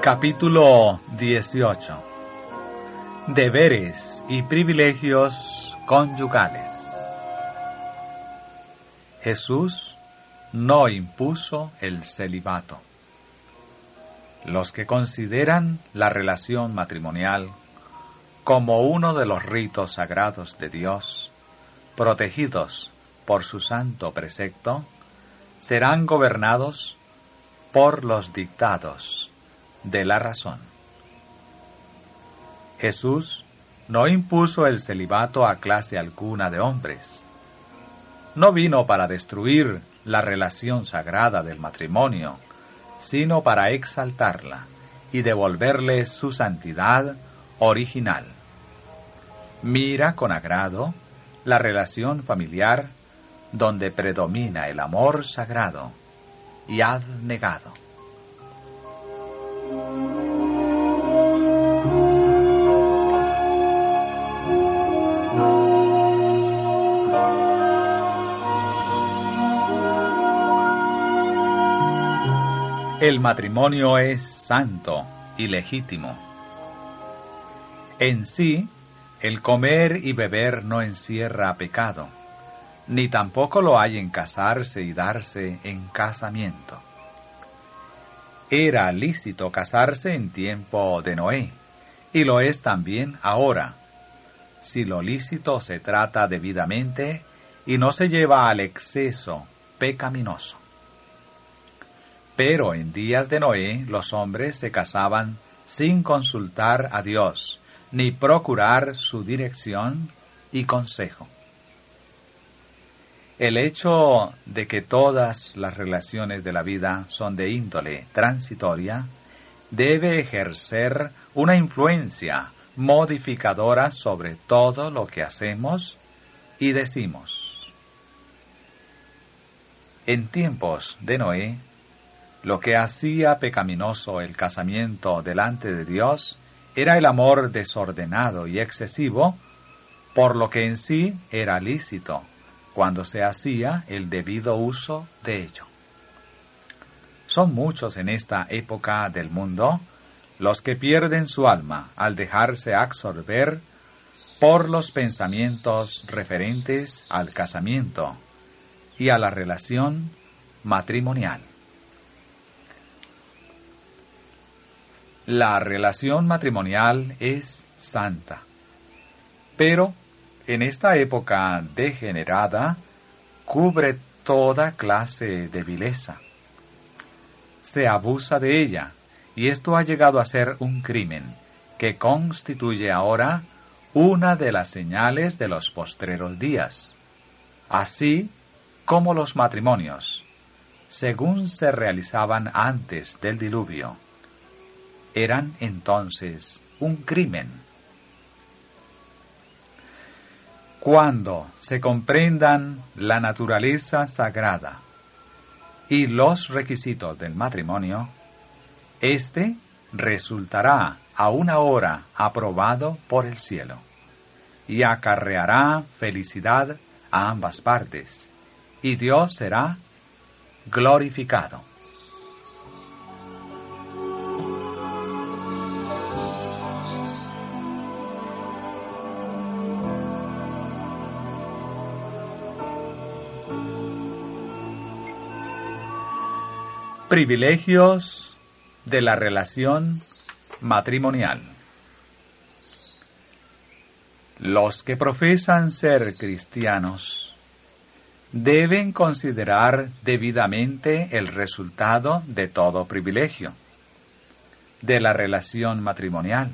Capítulo 18 Deberes y privilegios conyugales Jesús no impuso el celibato. Los que consideran la relación matrimonial como uno de los ritos sagrados de Dios, protegidos por su santo precepto, serán gobernados por los dictados de la razón. Jesús no impuso el celibato a clase alguna de hombres. No vino para destruir la relación sagrada del matrimonio, sino para exaltarla y devolverle su santidad original. Mira con agrado la relación familiar donde predomina el amor sagrado y negado. El matrimonio es santo y legítimo. En sí, el comer y beber no encierra pecado, ni tampoco lo hay en casarse y darse en casamiento. Era lícito casarse en tiempo de Noé, y lo es también ahora, si lo lícito se trata debidamente y no se lleva al exceso pecaminoso. Pero en días de Noé los hombres se casaban sin consultar a Dios, ni procurar su dirección y consejo. El hecho de que todas las relaciones de la vida son de índole transitoria debe ejercer una influencia modificadora sobre todo lo que hacemos y decimos. En tiempos de Noé, lo que hacía pecaminoso el casamiento delante de Dios era el amor desordenado y excesivo, por lo que en sí era lícito cuando se hacía el debido uso de ello. Son muchos en esta época del mundo los que pierden su alma al dejarse absorber por los pensamientos referentes al casamiento y a la relación matrimonial. La relación matrimonial es santa, pero en esta época degenerada cubre toda clase de vileza. Se abusa de ella, y esto ha llegado a ser un crimen que constituye ahora una de las señales de los postreros días, así como los matrimonios, según se realizaban antes del diluvio eran entonces un crimen. Cuando se comprendan la naturaleza sagrada y los requisitos del matrimonio, éste resultará a una hora aprobado por el cielo y acarreará felicidad a ambas partes, y Dios será glorificado. Privilegios de la relación matrimonial. Los que profesan ser cristianos deben considerar debidamente el resultado de todo privilegio de la relación matrimonial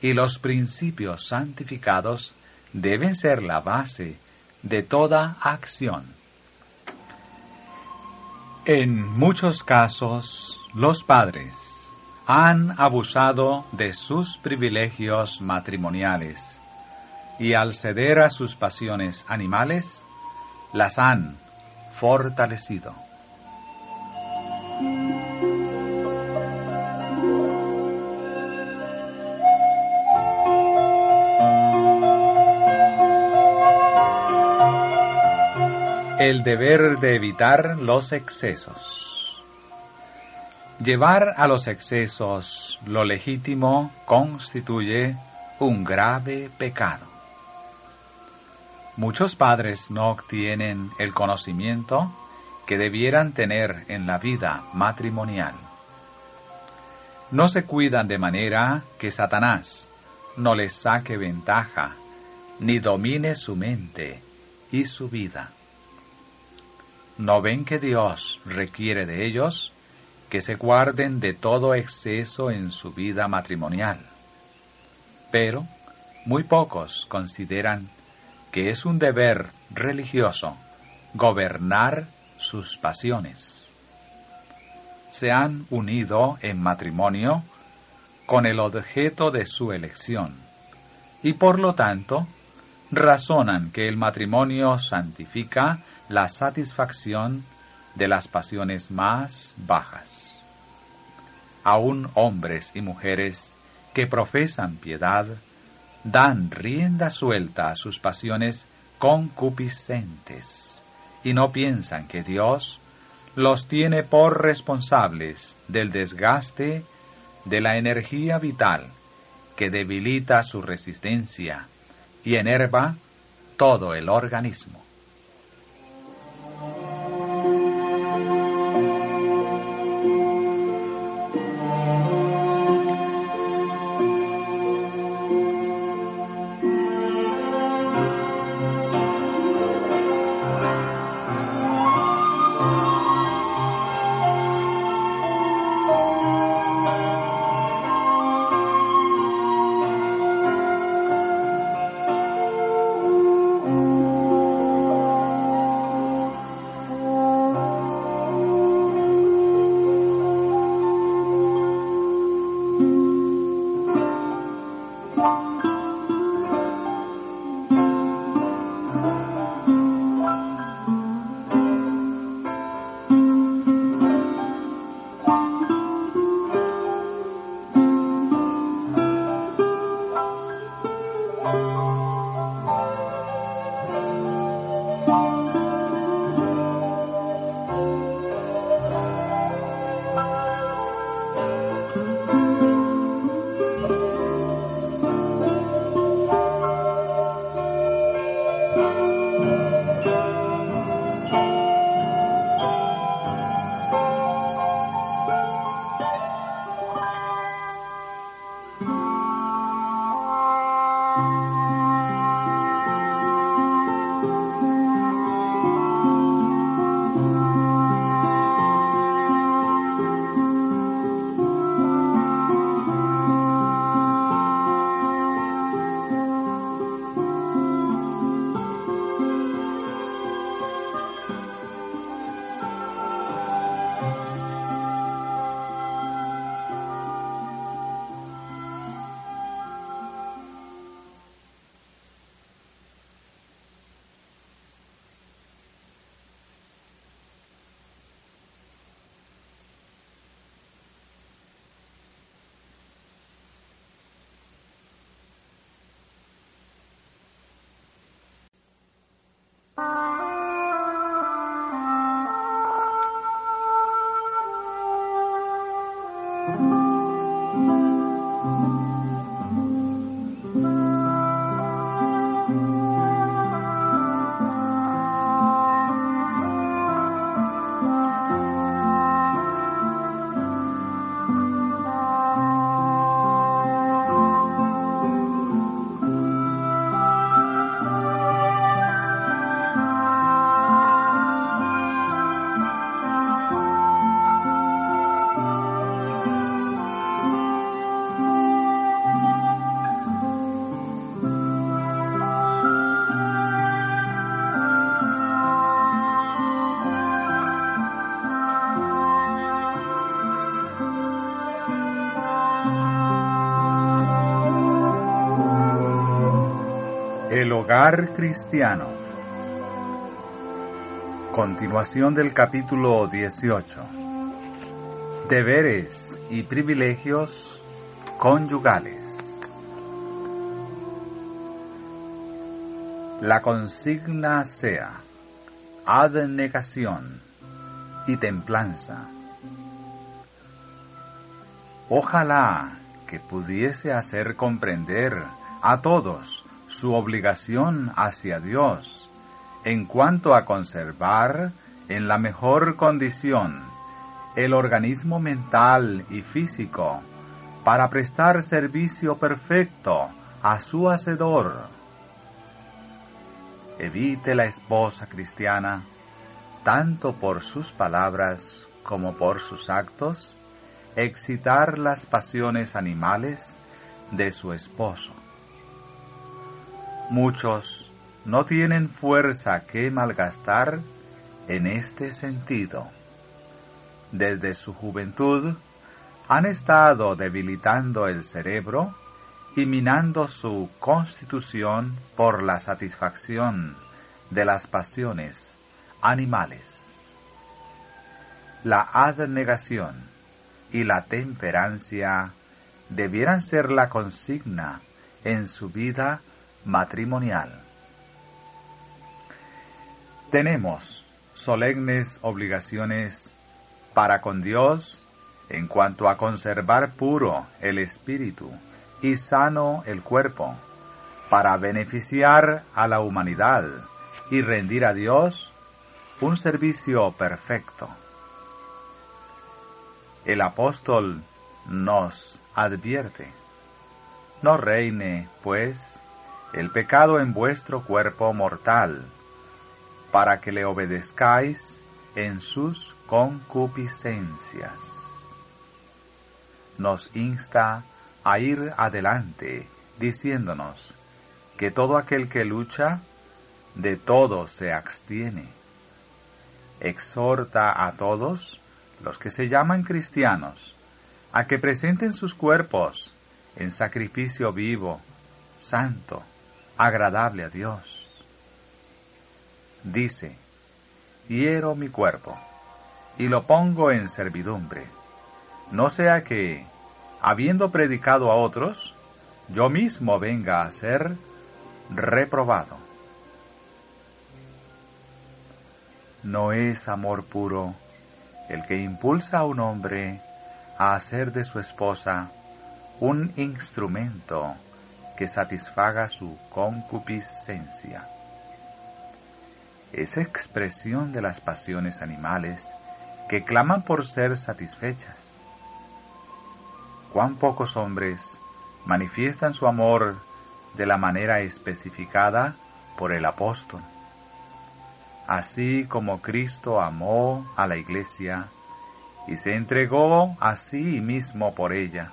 y los principios santificados deben ser la base de toda acción. En muchos casos, los padres han abusado de sus privilegios matrimoniales y al ceder a sus pasiones animales, las han fortalecido. El deber de evitar los excesos. Llevar a los excesos lo legítimo constituye un grave pecado. Muchos padres no obtienen el conocimiento que debieran tener en la vida matrimonial. No se cuidan de manera que Satanás no les saque ventaja ni domine su mente y su vida. ¿No ven que Dios requiere de ellos que se guarden de todo exceso en su vida matrimonial? Pero muy pocos consideran que es un deber religioso gobernar sus pasiones. Se han unido en matrimonio con el objeto de su elección y por lo tanto razonan que el matrimonio santifica la satisfacción de las pasiones más bajas. Aún hombres y mujeres que profesan piedad dan rienda suelta a sus pasiones concupiscentes y no piensan que Dios los tiene por responsables del desgaste de la energía vital que debilita su resistencia y enerva todo el organismo. Hogar Cristiano. Continuación del capítulo 18. Deberes y privilegios conyugales. La consigna sea abnegación y templanza. Ojalá que pudiese hacer comprender a todos su obligación hacia Dios en cuanto a conservar en la mejor condición el organismo mental y físico para prestar servicio perfecto a su Hacedor. Evite la esposa cristiana, tanto por sus palabras como por sus actos, excitar las pasiones animales de su esposo. Muchos no tienen fuerza que malgastar en este sentido. Desde su juventud han estado debilitando el cerebro y minando su constitución por la satisfacción de las pasiones animales. La abnegación y la temperancia debieran ser la consigna en su vida matrimonial. Tenemos solemnes obligaciones para con Dios en cuanto a conservar puro el espíritu y sano el cuerpo, para beneficiar a la humanidad y rendir a Dios un servicio perfecto. El apóstol nos advierte, no reine, pues, el pecado en vuestro cuerpo mortal, para que le obedezcáis en sus concupiscencias. Nos insta a ir adelante, diciéndonos que todo aquel que lucha, de todo se abstiene. Exhorta a todos los que se llaman cristianos a que presenten sus cuerpos en sacrificio vivo, santo, agradable a Dios dice, hiero mi cuerpo y lo pongo en servidumbre, no sea que, habiendo predicado a otros, yo mismo venga a ser reprobado. No es amor puro el que impulsa a un hombre a hacer de su esposa un instrumento que satisfaga su concupiscencia es expresión de las pasiones animales que claman por ser satisfechas. Cuán pocos hombres manifiestan su amor de la manera especificada por el apóstol. Así como Cristo amó a la iglesia y se entregó a sí mismo por ella,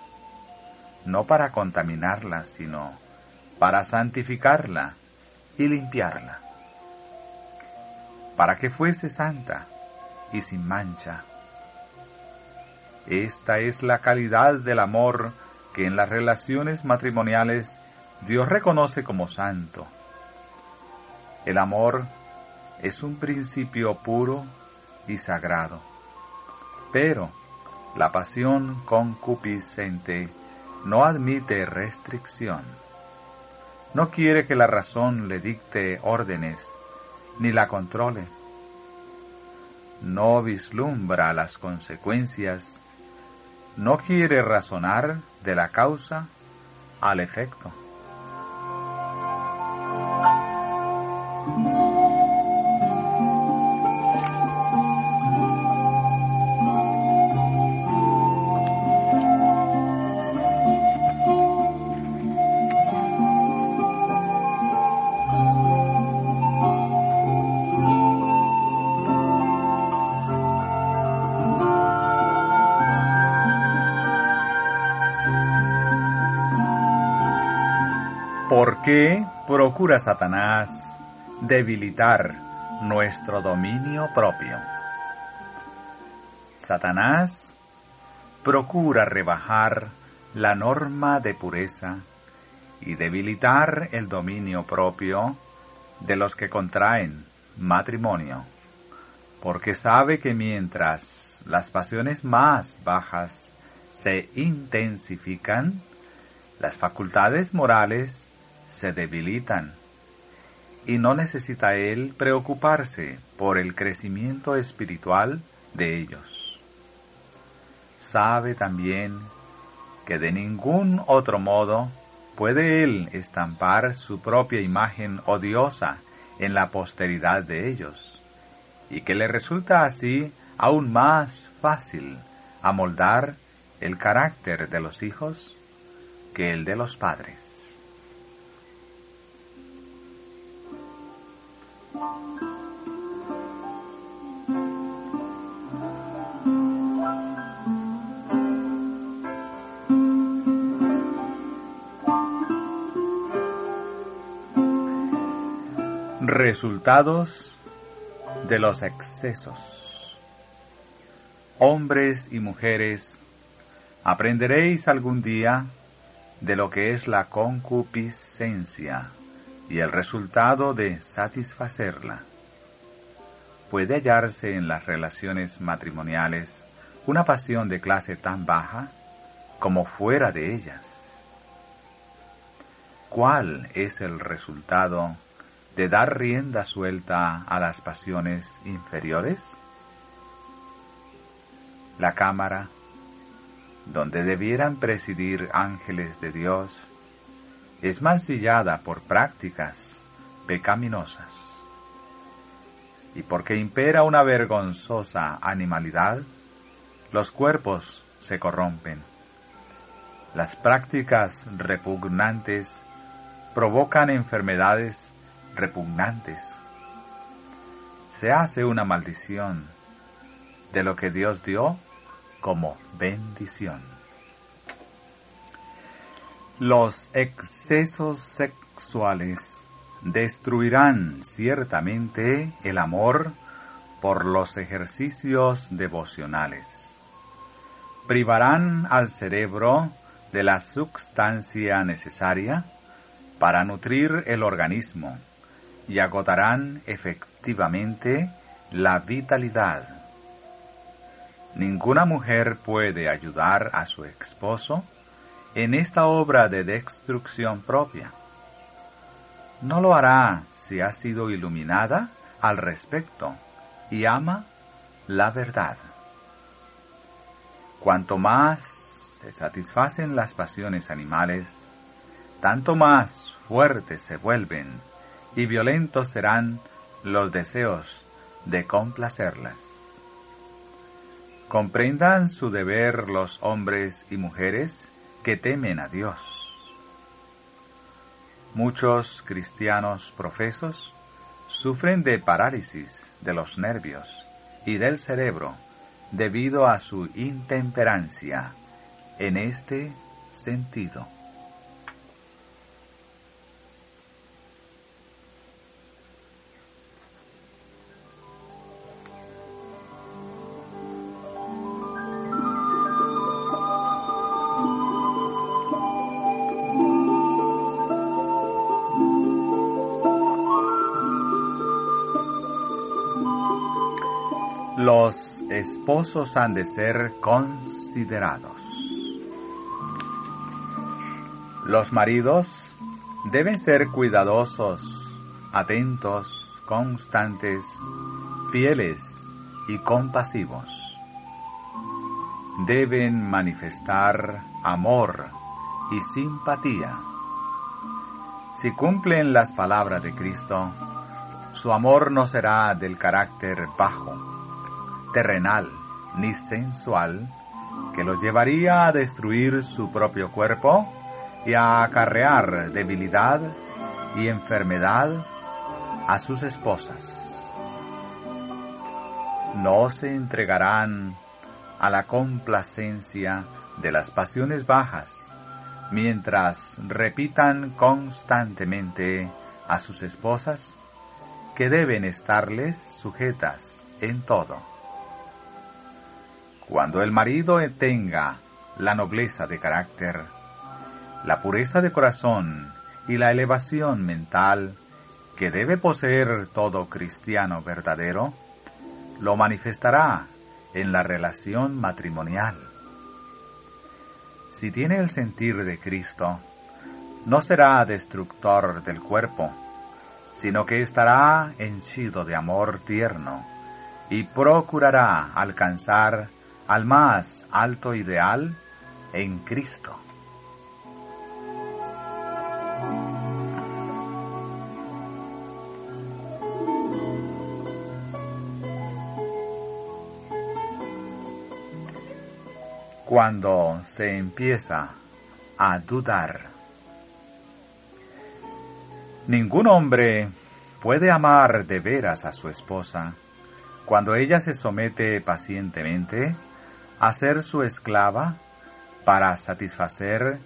no para contaminarla, sino para santificarla y limpiarla para que fuese santa y sin mancha. Esta es la calidad del amor que en las relaciones matrimoniales Dios reconoce como santo. El amor es un principio puro y sagrado, pero la pasión concupiscente no admite restricción. No quiere que la razón le dicte órdenes ni la controle. No vislumbra las consecuencias, no quiere razonar de la causa al efecto. Procura Satanás debilitar nuestro dominio propio? Satanás procura rebajar la norma de pureza y debilitar el dominio propio de los que contraen matrimonio, porque sabe que mientras las pasiones más bajas se intensifican, las facultades morales se debilitan y no necesita él preocuparse por el crecimiento espiritual de ellos. Sabe también que de ningún otro modo puede él estampar su propia imagen odiosa en la posteridad de ellos, y que le resulta así aún más fácil amoldar el carácter de los hijos que el de los padres. Resultados de los excesos. Hombres y mujeres, aprenderéis algún día de lo que es la concupiscencia y el resultado de satisfacerla. ¿Puede hallarse en las relaciones matrimoniales una pasión de clase tan baja como fuera de ellas? ¿Cuál es el resultado de dar rienda suelta a las pasiones inferiores? La cámara, donde debieran presidir ángeles de Dios, es mancillada por prácticas pecaminosas. Y porque impera una vergonzosa animalidad, los cuerpos se corrompen. Las prácticas repugnantes provocan enfermedades repugnantes. Se hace una maldición de lo que Dios dio como bendición. Los excesos sexuales destruirán ciertamente el amor por los ejercicios devocionales. Privarán al cerebro de la sustancia necesaria para nutrir el organismo y agotarán efectivamente la vitalidad. Ninguna mujer puede ayudar a su esposo en esta obra de destrucción propia. No lo hará si ha sido iluminada al respecto y ama la verdad. Cuanto más se satisfacen las pasiones animales, tanto más fuertes se vuelven y violentos serán los deseos de complacerlas. Comprendan su deber los hombres y mujeres que temen a Dios. Muchos cristianos profesos sufren de parálisis de los nervios y del cerebro debido a su intemperancia en este sentido. Han de ser considerados. Los maridos deben ser cuidadosos, atentos, constantes, fieles y compasivos. Deben manifestar amor y simpatía. Si cumplen las palabras de Cristo, su amor no será del carácter bajo terrenal ni sensual que los llevaría a destruir su propio cuerpo y a acarrear debilidad y enfermedad a sus esposas. No se entregarán a la complacencia de las pasiones bajas mientras repitan constantemente a sus esposas que deben estarles sujetas en todo. Cuando el marido tenga la nobleza de carácter, la pureza de corazón y la elevación mental que debe poseer todo cristiano verdadero, lo manifestará en la relación matrimonial. Si tiene el sentir de Cristo, no será destructor del cuerpo, sino que estará henchido de amor tierno y procurará alcanzar al más alto ideal en Cristo. Cuando se empieza a dudar, ningún hombre puede amar de veras a su esposa cuando ella se somete pacientemente a ser su esclava para satisfacer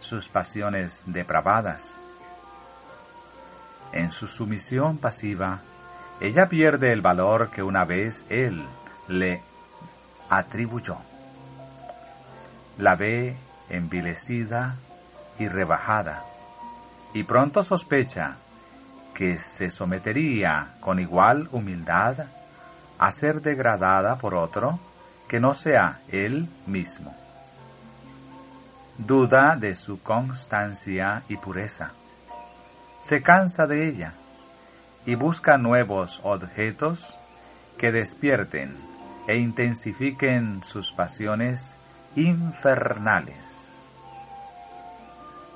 sus pasiones depravadas. En su sumisión pasiva, ella pierde el valor que una vez él le atribuyó. La ve envilecida y rebajada, y pronto sospecha que se sometería con igual humildad a ser degradada por otro que no sea él mismo. Duda de su constancia y pureza. Se cansa de ella y busca nuevos objetos que despierten e intensifiquen sus pasiones infernales.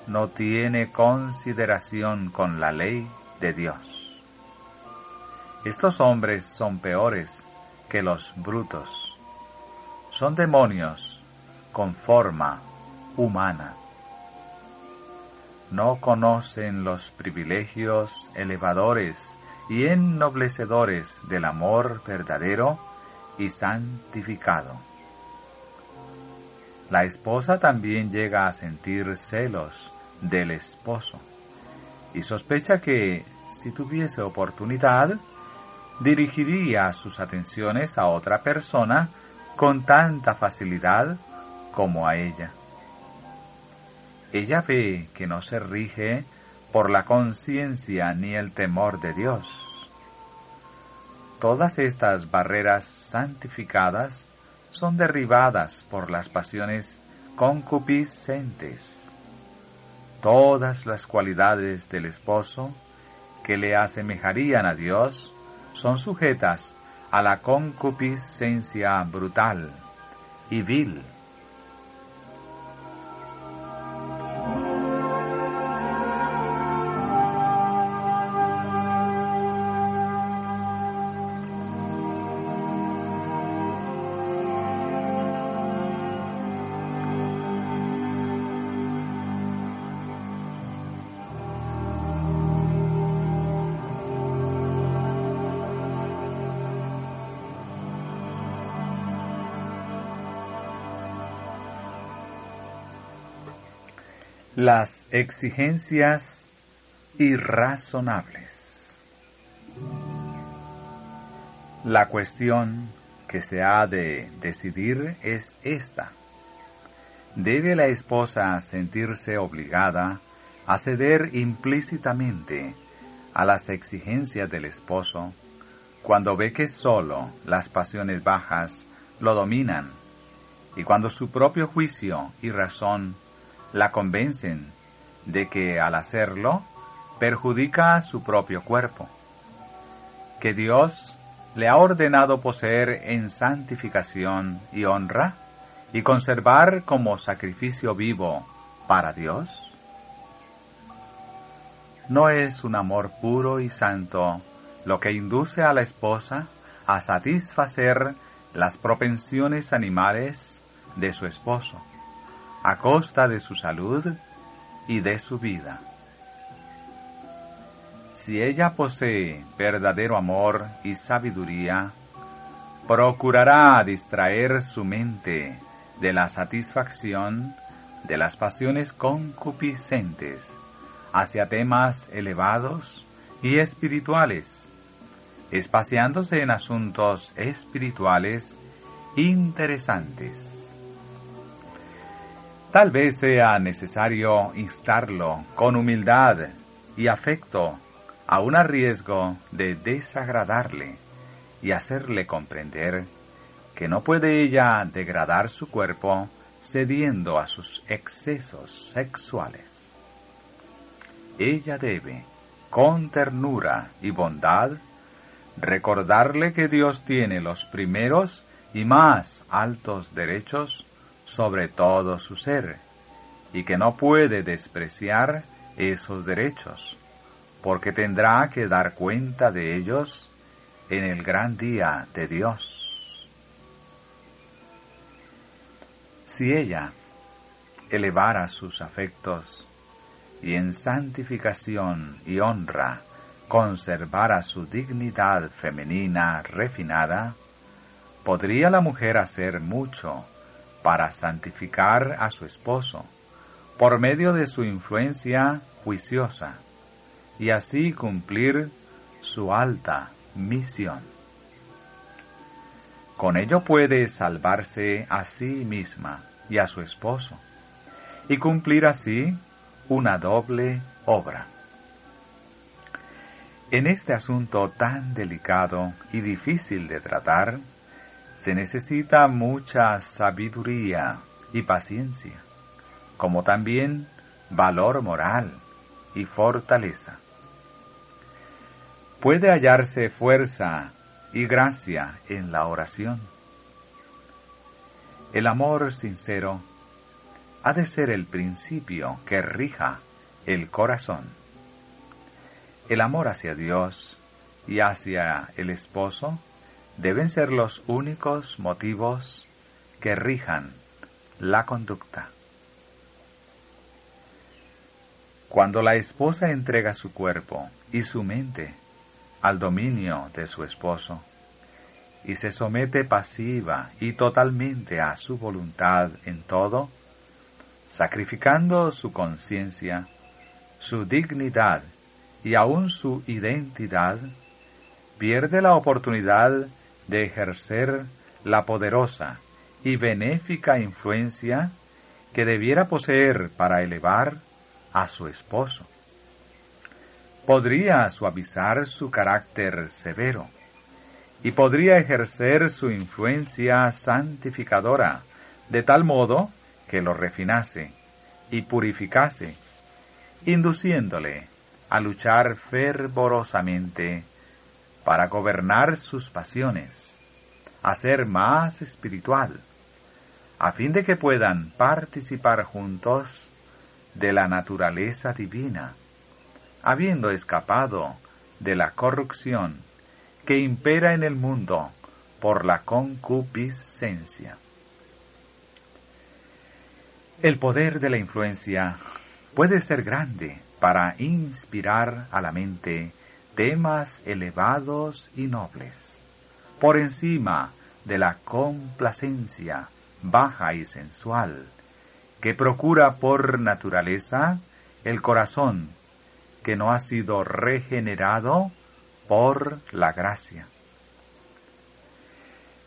No tiene consideración con la ley de Dios. Estos hombres son peores que los brutos. Son demonios con forma humana. No conocen los privilegios elevadores y ennoblecedores del amor verdadero y santificado. La esposa también llega a sentir celos del esposo y sospecha que, si tuviese oportunidad, dirigiría sus atenciones a otra persona con tanta facilidad como a ella. Ella ve que no se rige por la conciencia ni el temor de Dios. Todas estas barreras santificadas son derribadas por las pasiones concupiscentes. Todas las cualidades del esposo que le asemejarían a Dios son sujetas a la concupiscencia brutal y vil Las exigencias irrazonables. La cuestión que se ha de decidir es esta. ¿Debe la esposa sentirse obligada a ceder implícitamente a las exigencias del esposo cuando ve que sólo las pasiones bajas lo dominan y cuando su propio juicio y razón la convencen de que al hacerlo perjudica su propio cuerpo, que Dios le ha ordenado poseer en santificación y honra y conservar como sacrificio vivo para Dios? ¿No es un amor puro y santo lo que induce a la esposa a satisfacer las propensiones animales de su esposo? A costa de su salud y de su vida. Si ella posee verdadero amor y sabiduría, procurará distraer su mente de la satisfacción de las pasiones concupiscentes hacia temas elevados y espirituales, espaciándose en asuntos espirituales interesantes. Tal vez sea necesario instarlo con humildad y afecto, a un riesgo de desagradarle y hacerle comprender que no puede ella degradar su cuerpo cediendo a sus excesos sexuales. Ella debe, con ternura y bondad, recordarle que Dios tiene los primeros y más altos derechos sobre todo su ser y que no puede despreciar esos derechos, porque tendrá que dar cuenta de ellos en el gran día de Dios. Si ella elevara sus afectos y en santificación y honra conservara su dignidad femenina refinada, podría la mujer hacer mucho para santificar a su esposo por medio de su influencia juiciosa y así cumplir su alta misión. Con ello puede salvarse a sí misma y a su esposo y cumplir así una doble obra. En este asunto tan delicado y difícil de tratar, se necesita mucha sabiduría y paciencia, como también valor moral y fortaleza. Puede hallarse fuerza y gracia en la oración. El amor sincero ha de ser el principio que rija el corazón. El amor hacia Dios y hacia el esposo deben ser los únicos motivos que rijan la conducta. Cuando la esposa entrega su cuerpo y su mente al dominio de su esposo y se somete pasiva y totalmente a su voluntad en todo, sacrificando su conciencia, su dignidad y aún su identidad, pierde la oportunidad de ejercer la poderosa y benéfica influencia que debiera poseer para elevar a su esposo. Podría suavizar su carácter severo y podría ejercer su influencia santificadora de tal modo que lo refinase y purificase, induciéndole a luchar fervorosamente para gobernar sus pasiones, a ser más espiritual, a fin de que puedan participar juntos de la naturaleza divina, habiendo escapado de la corrupción que impera en el mundo por la concupiscencia. El poder de la influencia puede ser grande para inspirar a la mente temas elevados y nobles, por encima de la complacencia baja y sensual, que procura por naturaleza el corazón que no ha sido regenerado por la gracia.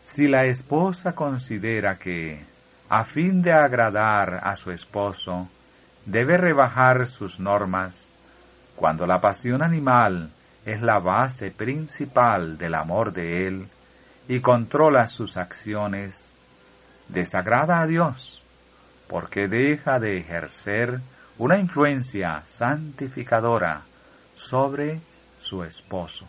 Si la esposa considera que a fin de agradar a su esposo, debe rebajar sus normas, cuando la pasión animal es la base principal del amor de él y controla sus acciones, desagrada a Dios, porque deja de ejercer una influencia santificadora sobre su esposo.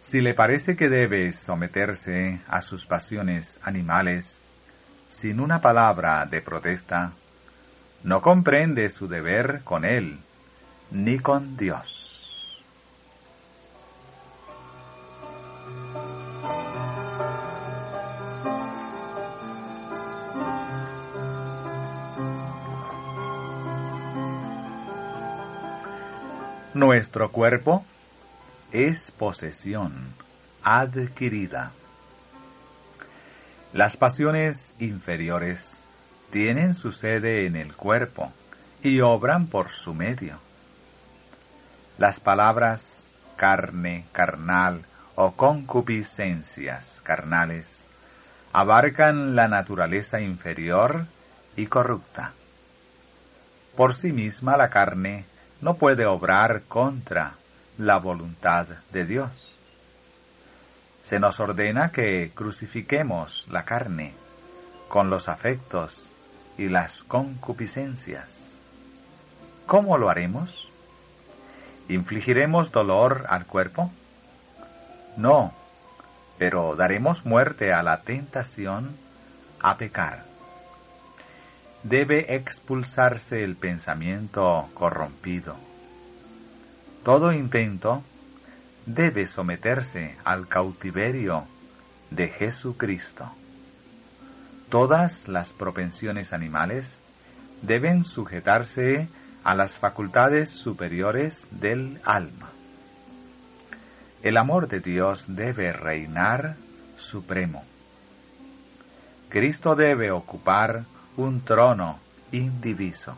Si le parece que debe someterse a sus pasiones animales sin una palabra de protesta, no comprende su deber con él ni con Dios. Nuestro cuerpo es posesión adquirida. Las pasiones inferiores tienen su sede en el cuerpo y obran por su medio. Las palabras carne, carnal o concupiscencias carnales abarcan la naturaleza inferior y corrupta. Por sí misma la carne no puede obrar contra la voluntad de Dios. Se nos ordena que crucifiquemos la carne con los afectos y las concupiscencias. ¿Cómo lo haremos? ¿Infligiremos dolor al cuerpo? No, pero daremos muerte a la tentación a pecar. Debe expulsarse el pensamiento corrompido. Todo intento debe someterse al cautiverio de Jesucristo. Todas las propensiones animales deben sujetarse a las facultades superiores del alma. El amor de Dios debe reinar supremo. Cristo debe ocupar un trono indiviso.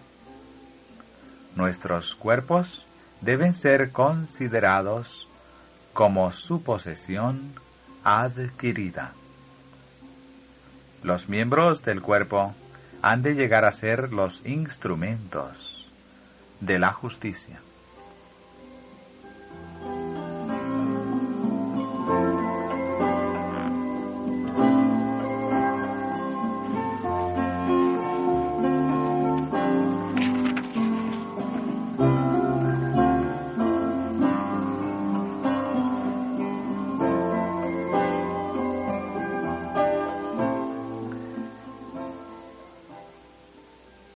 Nuestros cuerpos deben ser considerados como su posesión adquirida. Los miembros del cuerpo han de llegar a ser los instrumentos de la justicia.